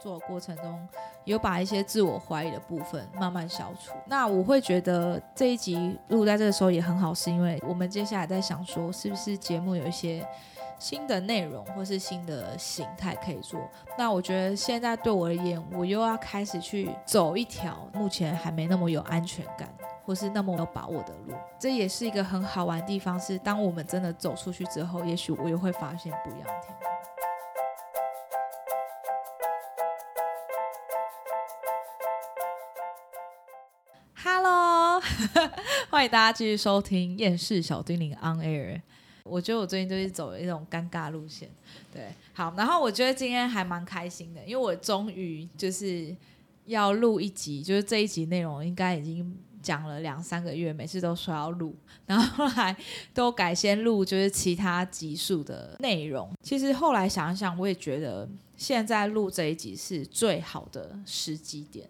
做的过程中，有把一些自我怀疑的部分慢慢消除。那我会觉得这一集录在这个时候也很好，是因为我们接下来在想说，是不是节目有一些新的内容或是新的形态可以做？那我觉得现在对我而言，我又要开始去走一条目前还没那么有安全感。或是那么有把握的路，这也是一个很好玩的地方。是当我们真的走出去之后，也许我又会发现不一样的 欢迎大家继续收听《厌世小精灵 On Air》。我觉得我最近就是走了一种尴尬路线，对，好，然后我觉得今天还蛮开心的，因为我终于就是要录一集，就是这一集内容应该已经。讲了两三个月，每次都说要录，然后后来都改先录，就是其他集数的内容。其实后来想一想，我也觉得现在录这一集是最好的时机点。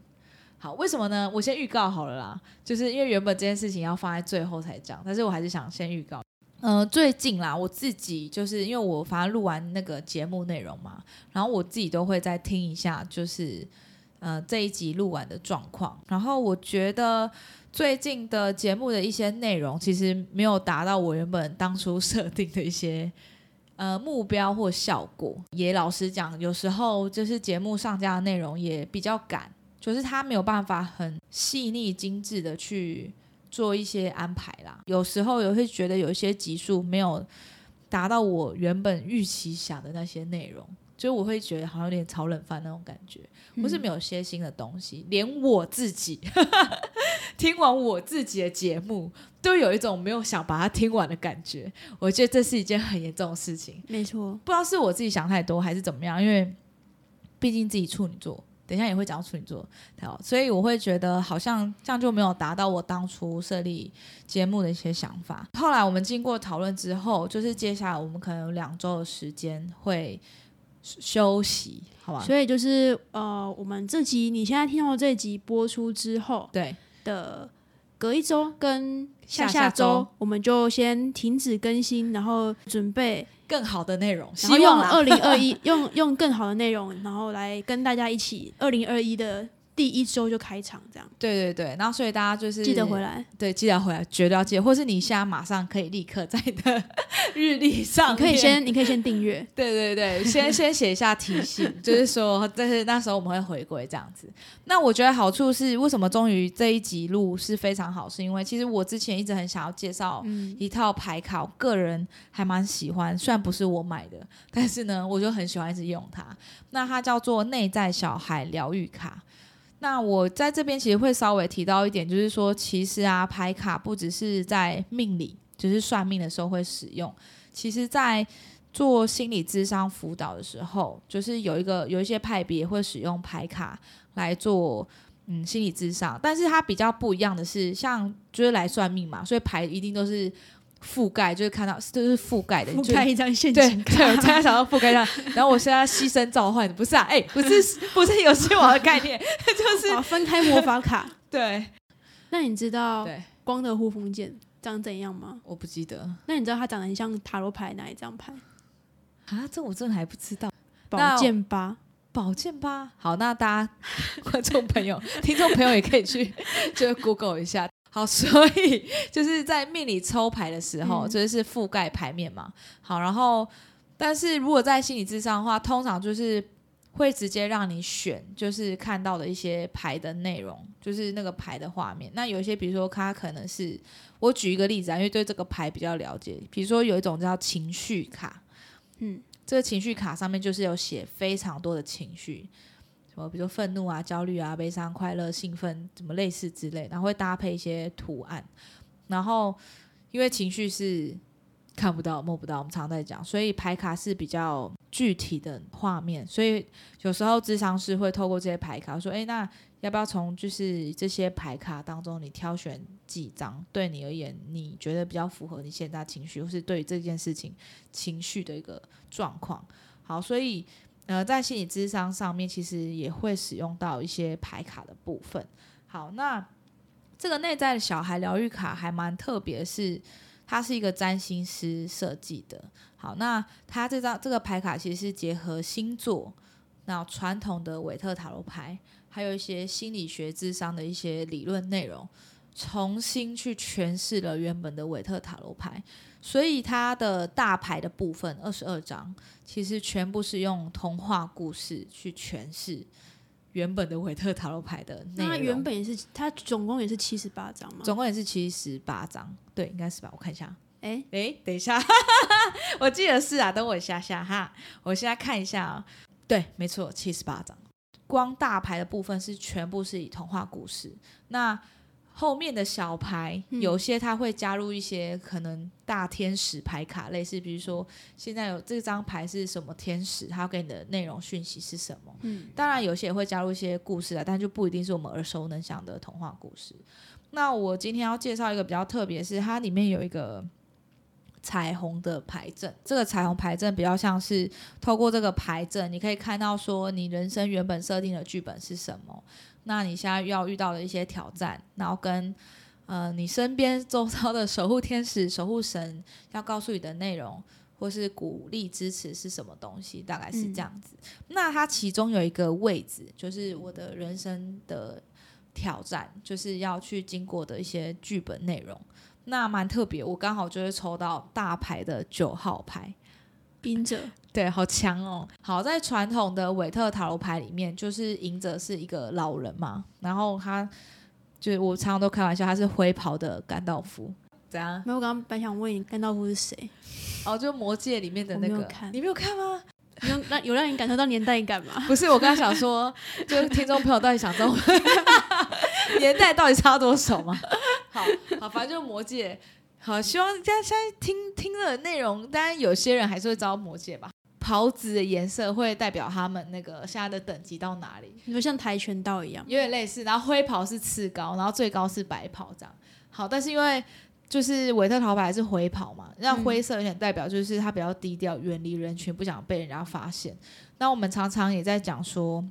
好，为什么呢？我先预告好了啦，就是因为原本这件事情要放在最后才讲，但是我还是想先预告。嗯，最近啦，我自己就是因为我反正录完那个节目内容嘛，然后我自己都会再听一下，就是呃这一集录完的状况，然后我觉得。最近的节目的一些内容，其实没有达到我原本当初设定的一些呃目标或效果。也老实讲，有时候就是节目上架的内容也比较赶，就是他没有办法很细腻精致的去做一些安排啦。有时候也会觉得有一些集数没有达到我原本预期想的那些内容。就我会觉得好像有点炒冷饭那种感觉，不是没有些新的东西，连我自己听完我自己的节目，都有一种没有想把它听完的感觉。我觉得这是一件很严重的事情。没错，不知道是我自己想太多还是怎么样，因为毕竟自己处女座，等一下也会讲到处女座，好，所以我会觉得好像这样就没有达到我当初设立节目的一些想法。后来我们经过讨论之后，就是接下来我们可能有两周的时间会。休息，好吧。所以就是呃，我们这集你现在听到这集播出之后，对的，隔一周跟下下周，我们就先停止更新，然后准备更好的内容，然后用二零二一 用用更好的内容，然后来跟大家一起二零二一的。第一周就开场，这样对对对，然后所以大家就是记得回来，对，记得回来，绝对要记得，或是你现在马上可以立刻在你的日历上，可以先，你可以先订阅，对对对，先 先写一下提醒，就是说，但是那时候我们会回归这样子。那我觉得好处是，为什么终于这一集录是非常好，是因为其实我之前一直很想要介绍一套牌卡，我个人还蛮喜欢，虽然不是我买的，但是呢，我就很喜欢一直用它。那它叫做内在小孩疗愈卡。那我在这边其实会稍微提到一点，就是说，其实啊，牌卡不只是在命理，就是算命的时候会使用，其实在做心理智商辅导的时候，就是有一个有一些派别会使用牌卡来做嗯心理智商，但是它比较不一样的是，像就是来算命嘛，所以牌一定都是。覆盖就是看到都是覆盖的，覆盖一张现金卡。对，我才想到覆盖上。然后我现在牺牲召唤，不是啊？哎，不是，不是游戏王的概念，就是分开魔法卡。对，那你知道光的护风剑长怎样吗？我不记得。那你知道它长得很像塔罗牌哪一张牌？啊，这我真的还不知道。宝剑八，宝剑八。好，那大家观众朋友、听众朋友也可以去就 Google 一下。好，所以就是在命里抽牌的时候，这是覆盖牌面嘛。好，然后但是如果在心理智商的话，通常就是会直接让你选，就是看到的一些牌的内容，就是那个牌的画面。那有一些，比如说它可能是我举一个例子啊，因为对这个牌比较了解。比如说有一种叫情绪卡，嗯，这个情绪卡上面就是有写非常多的情绪。什么，比如说愤怒啊、焦虑啊、悲伤、快乐、兴奋，怎么类似之类，然后会搭配一些图案。然后，因为情绪是看不到、摸不到，我们常在讲，所以牌卡是比较具体的画面。所以有时候智商是会透过这些牌卡说：“哎，那要不要从就是这些牌卡当中，你挑选几张，对你而言你觉得比较符合你现在情绪，或是对这件事情情绪的一个状况？”好，所以。呃，在心理智商上面，其实也会使用到一些牌卡的部分。好，那这个内在的小孩疗愈卡还蛮特别，是它是一个占星师设计的。好，那它这张这个牌卡其实是结合星座那传统的韦特塔罗牌，还有一些心理学智商的一些理论内容，重新去诠释了原本的韦特塔罗牌。所以它的大牌的部分二十二张，其实全部是用童话故事去诠释原本的维特塔罗牌的内容。那原本也是，它总共也是七十八张吗？总共也是七十八张，对，应该是吧？我看一下。哎哎，等一下，我记得是啊，等我一下下哈，我现在看一下啊，对，没错，七十八张。光大牌的部分是全部是以童话故事，那后面的小牌嗯有些它会加入一些可能大天使牌卡，类似比如说现在有这张牌是什么天使，它给你的内容讯息是什么。嗯，当然有些也会加入一些故事啊，但就不一定是我们耳熟能详的童话故事。那我今天要介绍一个比较特别，是它里面有一个彩虹的牌阵。这个彩虹牌阵比较像是透过这个牌阵，你可以看到说你人生原本设定的剧本是什么，那你现在要遇到的一些挑战，然后跟呃你身边周遭的守护天使、守护神要告诉你的内容。或是鼓励支持是什么东西，大概是这样子。那它其中有一个位置，就是我的人生的挑战，就是要去经过的一些剧本内容。那蛮特别，我刚好就是抽到大牌的九号牌，冰者对，好强哦。好，在传统的韦特塔罗牌里面，就是赢者是一个老人嘛，然后他就是我常常都开玩笑，他是灰袍的甘道夫，怎样？没有，我刚刚本想问你甘道夫是谁，哦，就魔界里面的那个，你没有看吗？有那有让你感受到年代感吗？不是，我刚刚想说，就是听众朋友到底想知道 年代到底差多少吗？好好，反正就是魔界。好，希望大家现在听听的内容，当然有些人还是会知道魔界吧。袍子的颜色会代表他们那个现在的等级到哪里，你说像跆拳道一样，有点类似。然后灰袍是次高，然后最高是白袍这样。好，但是因为就是韦特陶牌是灰袍嘛，那灰色有点代表就是他比较低调，远离人群，不想被人家发现。那我们常常也在讲说，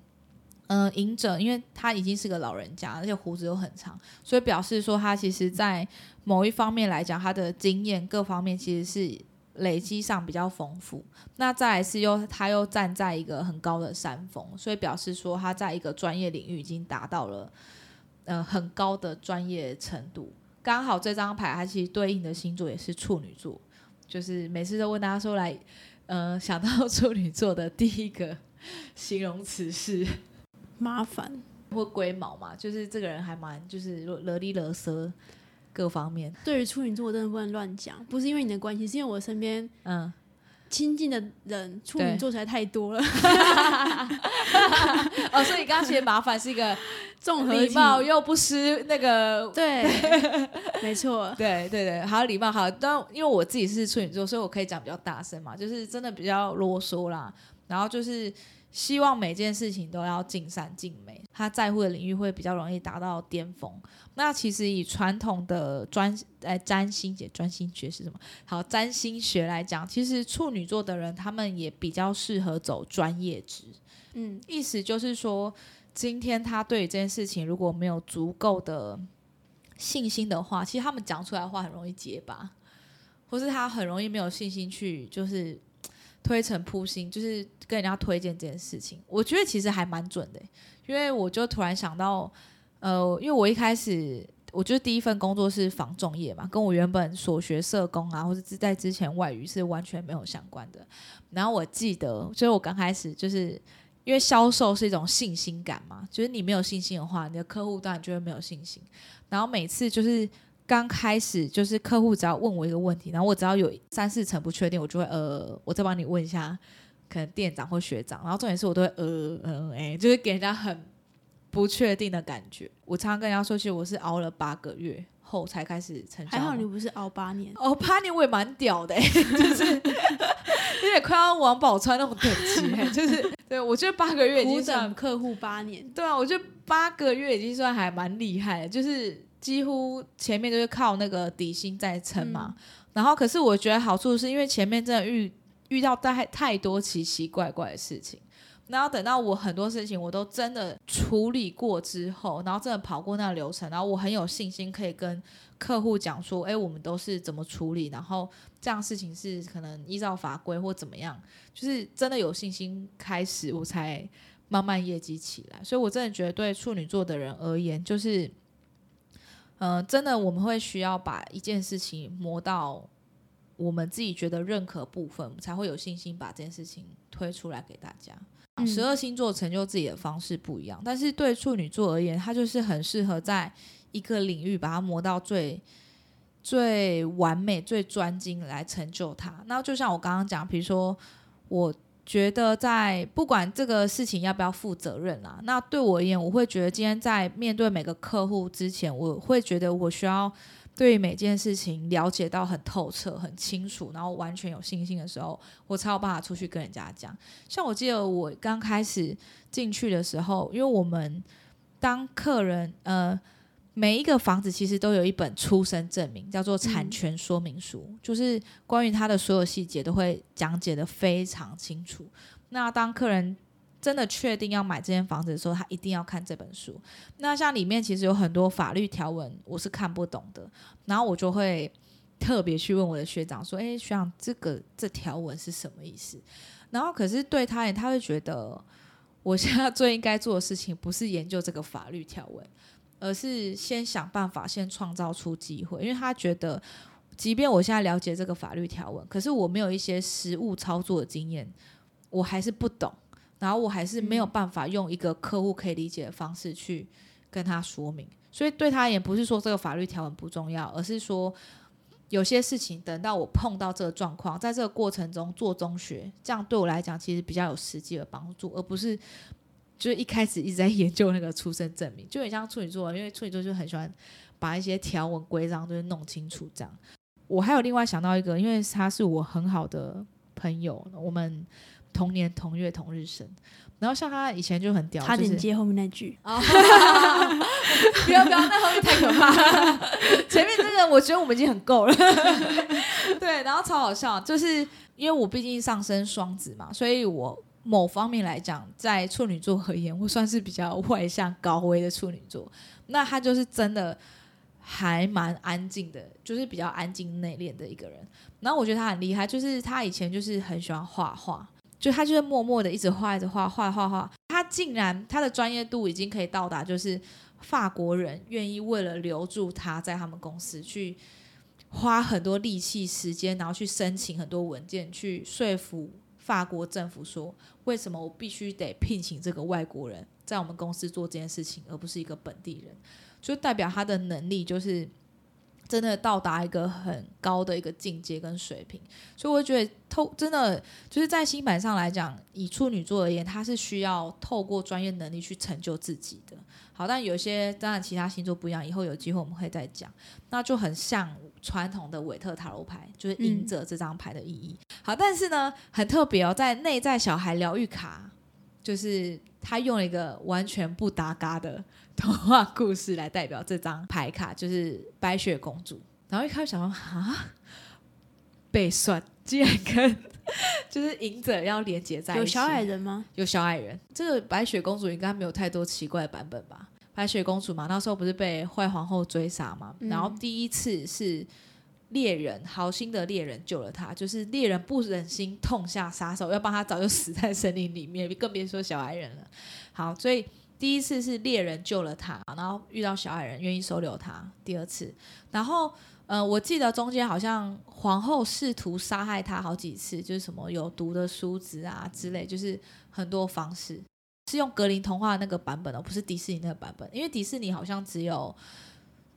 嗯、隐者因为他已经是个老人家，而且胡子又很长，所以表示说他其实在某一方面来讲，他的经验各方面其实是累积上比较丰富。那再来是又他又站在一个很高的山峰，所以表示说他在一个专业领域已经达到了呃很高的专业程度。刚好这张牌它其实对应的星座也是处女座，就是每次都问大家说来，呃，想到处女座的第一个形容词是麻烦。或龟毛嘛，就是这个人还蛮就是勒里勒瑟各方面，对于处女座，我真的不能乱讲，不是因为你的关系，是因为我身边嗯，亲近的人处女座实在太多了 哦，所以刚刚其实麻烦是一个综合礼貌又不失那个对，没错，对对对，好礼貌好。但因为我自己是处女座，所以我可以讲比较大声嘛，就是真的比较啰嗦啦。然后就是希望每件事情都要尽善尽美，他在乎的领域会比较容易达到巅峰。那其实以传统的专呃占星学专星学是什么？好，占星学来讲，其实处女座的人他们也比较适合走专业职。嗯，意思就是说，今天他对于这件事情如果没有足够的信心的话，其实他们讲出来的话很容易结巴，或是他很容易没有信心去就是推陈出新，就是跟人家推荐这件事情。我觉得其实还蛮准的，因为我就突然想到，呃，因为我一开始。我就是第一份工作是防重业嘛，跟我原本所学社工啊，或者是在之前外语是完全没有相关的。然后我记得，就是我刚开始就是因为销售是一种信心感嘛，就是你没有信心的话，你的客户当然就会没有信心。然后每次就是刚开始，就是客户只要问我一个问题，然后我只要有三四成不确定，我就会呃，我再帮你问一下，可能店长或学长。然后重点是我都会呃呃哎、就是给人家很不确定的感觉。我常常跟人家说，其实我是熬了八个月后才开始成交嘛。还好你不是熬八年，哦，八年我也蛮屌的、欸，就是有点快要王宝钏那种等级、欸，就是对我觉得八个月已苦经算等客户八年，对啊，我觉得八个月已经算还蛮厉害的，就是几乎前面就是靠那个底薪在撑嘛。然后，可是我觉得好处是因为前面真的遇遇到太太多奇奇怪怪的事情，然后等到我很多事情我都真的处理过之后，然后真的跑过那个流程，然后我很有信心可以跟客户讲说，哎，我们都是怎么处理，然后这样事情是可能依照法规或怎么样，就是真的有信心开始，我才慢慢业绩起来。所以我真的觉得对处女座的人而言，就是，嗯，真的我们会需要把一件事情磨到我们自己觉得认可部分，才会有信心把这件事情推出来给大家。十二星座成就自己的方式不一样，但是对处女座而言，它就是很适合在一个领域把它磨到最最完美、最专精来成就它。那就像我刚刚讲，比如说，我觉得在不管这个事情要不要负责任啊，那对我而言，我会觉得今天在面对每个客户之前，我会觉得我需要。对每件事情了解到很透彻、很清楚，然后完全有信心的时候，我才有办法出去跟人家讲。像我记得我刚开始进去的时候，因为我们当客人，呃，每一个房子其实都有一本出生证明，叫做产权说明书，就是关于它的所有细节都会讲解的非常清楚。那当客人真的确定要买这间房子的时候，他一定要看这本书。那像里面其实有很多法律条文，我是看不懂的。然后我就会特别去问我的学长说：“哎，学长，这个这条文是什么意思？”然后可是对他也，他会觉得我现在 最应该做的事情不是研究这个法律条文，而是先想办法先创造出机会。因为他觉得，即便我现在了解这个法律条文，可是我没有一些实物操作的经验，我还是不懂。然后我还是没有办法用一个客户可以理解的方式去跟他说明，所以对他也不是说这个法律条文不重要，而是说有些事情等到我碰到这个状况，在这个过程中做中学，这样对我来讲其实比较有实际的帮助，而不是就是一开始一直在研究那个出生证明，就很像处女座，因为处女座就很喜欢把一些条文规章就是弄清楚这样。我还有另外想到一个，因为他是我很好的朋友，我们。同年同月同日生，然后像他以前就很屌，他点接后面那句，不要不要，那后面太可怕。前面这个我觉得我们已经很够了。对，然后超好笑，就是因为我毕竟上升双子嘛，所以我某方面来讲，在处女座而言，我算是比较外向高危的处女座。那他就是真的还蛮安静的，就是比较安静内敛的一个人。然后我觉得他很厉害，就是他以前就是很喜欢画画。就他就是默默的一直画，一直画，画画画。他竟然他的专业度已经可以到达，就是法国人愿意为了留住他在他们公司去花很多力气、时间，然后去申请很多文件，去说服法国政府说，为什么我必须得聘请这个外国人在我们公司做这件事情，而不是一个本地人，就代表他的能力就是。真的到达一个很高的一个境界跟水平，所以我觉得透真的就是在新版上来讲，以处女座而言，他是需要透过专业能力去成就自己的。好，但有些当然其他星座不一样，以后有机会我们会再讲。那就很像传统的韦特塔罗牌，就是隐者这张牌的意义。好，但是呢，很特别哦，在内在小孩疗愈卡，就是他用了一个完全不搭嘎的。童话故事来代表这张牌卡，就是白雪公主。然后一开始想说，啊，被算竟然跟 就是隐者要连接在一起。有小矮人吗？有小矮人。这个白雪公主应该没有太多奇怪的版本吧？白雪公主嘛，那时候不是被坏皇后追杀嘛？然后第一次是猎人，好心的猎人救了她，就是猎人不忍心痛下杀手，要帮她早就死在森林里面，更别说小矮人了。好，所以。第一次是猎人救了他，然后遇到小矮人愿意收留他。第二次，然后呃，我记得中间好像皇后试图杀害他好几次，就是什么有毒的梳子啊之类，就是很多方式。是用格林童话那个版本哦，不是迪士尼那个版本，因为迪士尼好像只有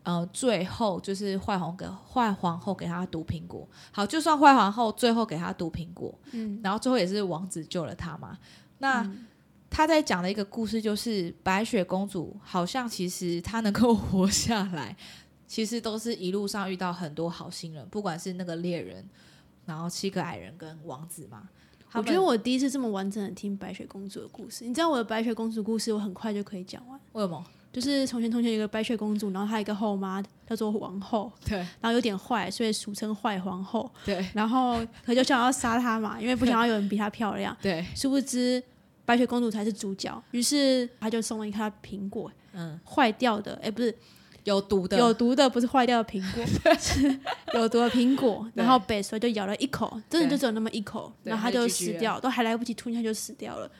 呃最后就是坏皇给坏皇后给他毒苹果。好，就算坏皇后最后给他毒苹果，嗯，然后最后也是王子救了他嘛。那他在讲的一个故事，就是白雪公主好像其实她能够活下来，其实都是一路上遇到很多好心人，不管是那个猎人，然后七个矮人跟王子嘛。我觉得我第一次这么完整的听白雪公主的故事。你知道我的白雪公主故事，我很快就可以讲完。为什么？就是从前从前有个白雪公主，然后她一个后妈叫做王后，对，然后有点坏，所以俗称坏皇后，对。然后可就想要杀她嘛，因为不想要有人比她漂亮，对。殊不知。白雪公主才是主角，于是他就送了一颗苹果，嗯，坏掉的，哎，不是有毒的，有毒的，不是坏掉的苹果，是有毒的苹果。然后北蛇就咬了一口，真的就只有那么一口，然后他就死掉，都还来不及吞下就死掉了。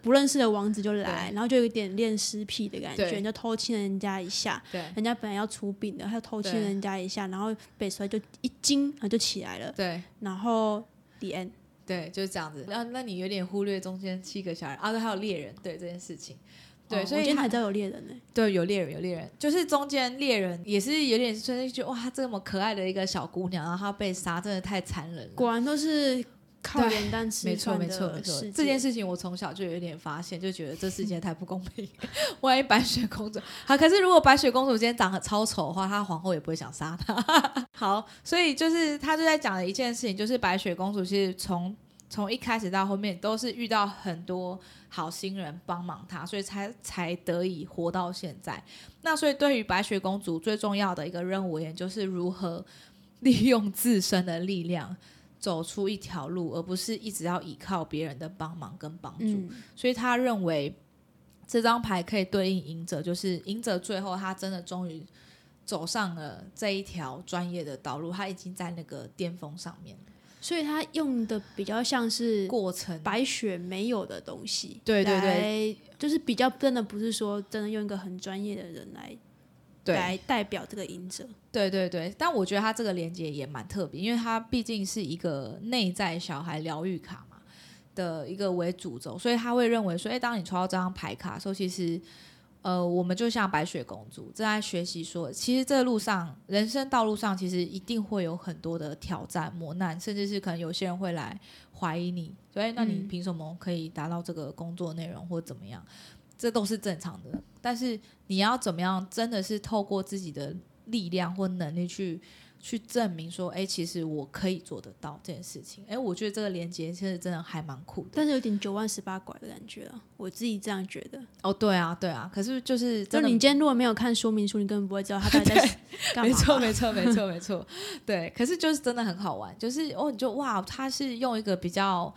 不认识的王子就来，然后就有点恋尸癖的感觉，对。就偷亲人家一下。对。人家本来要出殡的，他就偷亲人家一下，然后北蛇就一惊，然后就起来了。对。然后 the end，对，就是这样子。然后那你有点忽略中间七个小孩啊，对，还有猎人，对这件事情。对，哦所以他我今天才知道有猎人呢。对，有猎人，有猎人，就是中间猎人也是有点，就是觉得哇，这么可爱的一个小姑娘，然后她被杀，真的太残忍了。果然都是靠对脸蛋吃没错，饭没错，没错。这件。事情我从小就有点发现，就觉得这世界太不公平。万一白雪公主好，可是如果白雪公主今天长得超丑的话，她皇后也不会想杀她。好，所以就是他就在讲的一件事情，就是白雪公主其实从从一开始到后面都是遇到很多好心人帮忙她，所以才才得以活到现在。那所以对于白雪公主最重要的一个任务，也就是如何利用自身的力量。走出一条路，而不是一直要依靠别人的帮忙跟帮助。嗯，所以他认为这张牌可以对应赢者，就是赢者最后他真的终于走上了这一条专业的道路，他已经在那个巅峰上面了。所以他用的比较像是过程白雪没有的东西，对对对对，就是比较真的不是说真的用一个很专业的人来对来代表这个赢者。对对对，但我觉得他这个连接也蛮特别，因为他毕竟是一个内在小孩疗愈卡嘛的一个为主轴，所以他会认为说，哎，当你抽到这张牌卡的时候，其实呃，我们就像白雪公主正在学习说，其实这路上人生道路上，其实一定会有很多的挑战、磨难，甚至是可能有些人会来怀疑你，所以那你嗯凭什么可以达到这个工作内容或怎么样？这都是正常的，但是你要怎么样，真的是透过自己的力量或能力去去证明说，哎，其实我可以做得到这件事情。哎，我觉得这个连接其实真的还蛮酷的。但是有点九万十八拐的感觉啊，我自己这样觉得。哦，对啊，对啊，可是就是就真的你今天如果没有看说明书，你根本不会知道他到底在 干嘛。没错，没错，没错，没错。对，可是就是真的很好玩，就是哦，你就哇，他是用一个比较，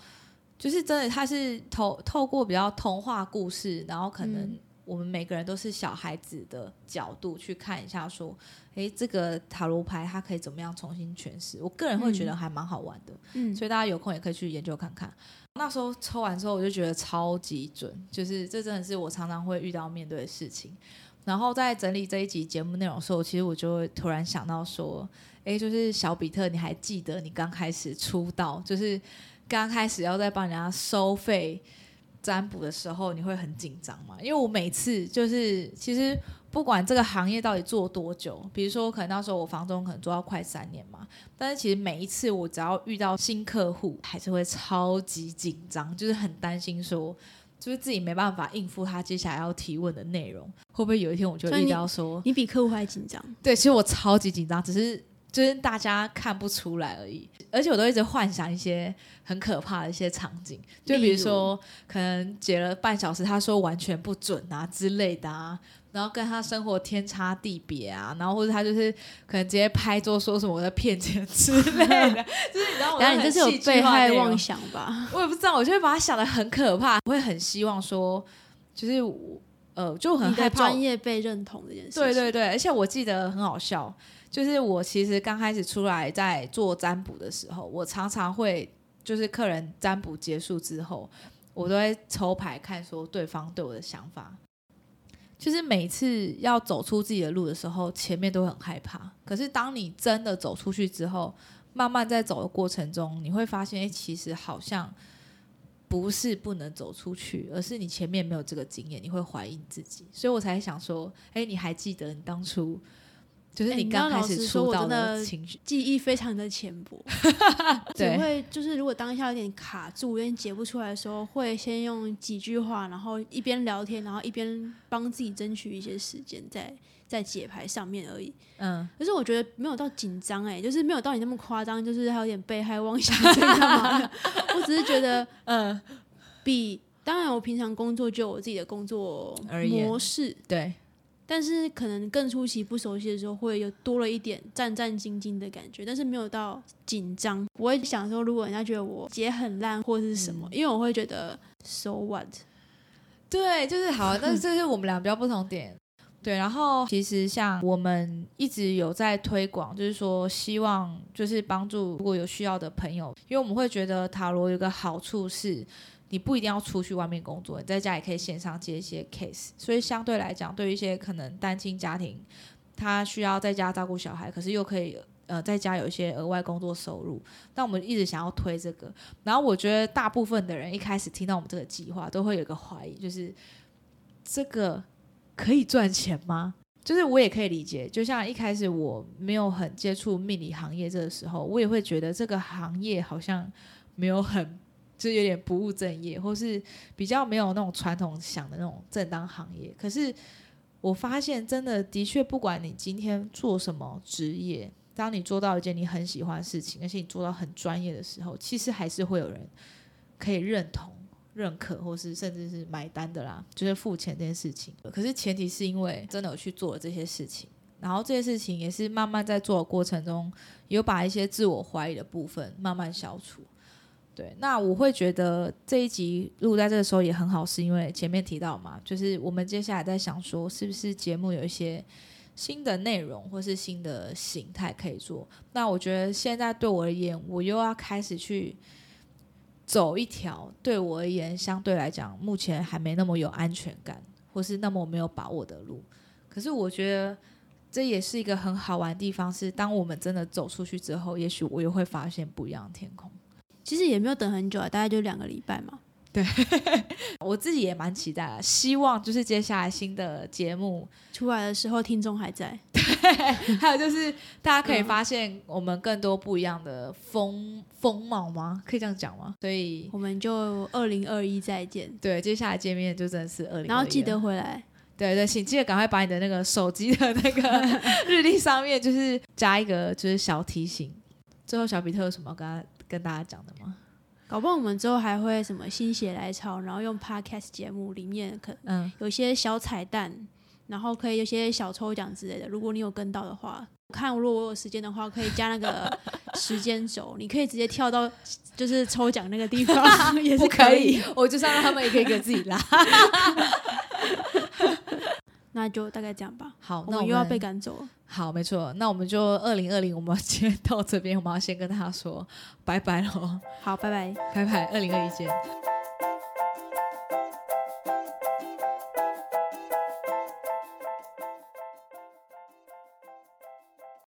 就是真的，他是透透过比较童话故事，然后可能嗯我们每个人都是小孩子的角度去看一下，说，诶，这个塔罗牌它可以怎么样重新诠释？我个人会觉得还蛮好玩的，嗯，所以大家有空也可以去研究看看。那时候抽完之后，我就觉得超级准，就是这真的是我常常会遇到面对的事情。然后在整理这一集节目内容的时候，其实我就会突然想到说，诶，就是小比特，你还记得你刚开始出道，就是刚开始要在帮人家收费占卜的时候，你会很紧张吗？因为我每次就是其实不管这个行业到底做多久，比如说可能那时候我房中可能做到快三年嘛，但是其实每一次我只要遇到新客户，还是会超级紧张，就是很担心说。就是自己没办法应付他接下来要提问的内容，会不会有一天我就遇到说，你比客户还紧张。对，其实我超级紧张，只是就是大家看不出来而已。而且我都一直幻想一些很可怕的一些场景，就比如说可能解了半小时，他说完全不准啊之类的啊，然后跟他生活天差地别啊，然后或者他就是可能直接拍桌说什么我在骗钱之类的，就是你知道我然后你这是有被害妄想吧？我也不知道，我就会把他想的很可怕，我会很希望说，就是我呃，就很害怕专业被认同这件事情。对对对，而且我记得很好笑，就是我其实刚开始出来在做占卜的时候，我常常会就是客人占卜结束之后，我都会抽牌看说对方对我的想法。就是每次要走出自己的路的时候，前面都很害怕。可是当你真的走出去之后，慢慢在走的过程中，你会发现，哎，其实好像不是不能走出去，而是你前面没有这个经验，你会怀疑你自己。所以我才想说，哎，你还记得你当初就是你刚开始出道我真的情绪？记忆非常的浅薄，只对会就是如果当下有点卡住、有点解不出来的时候，会先用几句话，然后一边聊天，然后一边帮自己争取一些时间在在解牌上面而已。嗯，可是我觉得没有到紧张哎，就是没有到你那么夸张，就是还有点被害妄想症干嘛的？我只是觉得 嗯，比当然我平常工作就有我自己的工作模式，对，但是可能更初期不熟悉的时候，会有多了一点战战兢兢的感觉，但是没有到紧张。我会想说，如果人家觉得我解很烂或是什么，因为我会觉得 So what？对，就是好，但是这是我们俩比较不同点。对，然后其实像我们一直有在推广，就是说希望就是帮助如果有需要的朋友，因为我们会觉得塔罗有个好处是，你不一定要出去外面工作，你在家也可以线上接一些 case，所以相对来讲，对于一些可能单亲家庭，他需要在家照顾小孩，可是又可以呃在家有一些额外工作收入，但我们一直想要推这个，然后我觉得大部分的人一开始听到我们这个计划，都会有一个怀疑，就是这个。可以赚钱吗？就是我也可以理解，就像一开始我没有很接触命理行业这个时候，我也会觉得这个行业好像没有很，就有点不务正业，或是比较没有那种传统想的那种正当行业。可是我发现，真的的确，不管你今天做什么职业，当你做到一件你很喜欢的事情，而且你做到很专业的时候，其实还是会有人可以认同。认可或是甚至是买单的啦，就是付钱这件事情。可是前提是因为真的有去做了这些事情，然后这些事情也是慢慢在做的过程中，有把一些自我怀疑的部分慢慢消除。对，那我会觉得这一集录在这个时候也很好，是因为前面提到嘛，就是我们接下来在想说，是不是节目有一些新的内容或是新的形态可以做？那我觉得现在对我而言，我又要开始去。走一条对我而言相对来讲目前还没那么有安全感，或是那么没有把握的路。可是我觉得这也是一个很好玩的地方，是当我们真的走出去之后，也许我又会发现不一样的天空。其实也没有等很久啊，大概就两个礼拜嘛。对，我自己也蛮期待的，希望就是接下来新的节目出来的时候，听众还在。对，还有就是大家可以发现我们更多不一样的风风貌吗？可以这样讲吗？所以我们就二零二一再见。对，接下来见面就真的是二零。然后记得回来。对对，请记得赶快把你的那个手机的那个 日历上面，就是加一个就是小提醒。最后，小比特有什么跟跟大家讲的吗？搞不好我们之后还会什么心血来潮，然后用 podcast 节目里面可嗯有些小彩蛋，然后可以有些小抽奖之类的。如果你有跟到的话，看如果我有时间的话，可以加那个 时间轴，你可以直接跳到就是抽奖那个地方 也是可以。我就让他们一个一个自己拉。那就大概这样吧。好，那我又要被赶走了。好，没错。那我们就二零二零，我们今天到这边，我们要先跟大家说拜拜喽。好，拜拜，拜拜，二零二一见。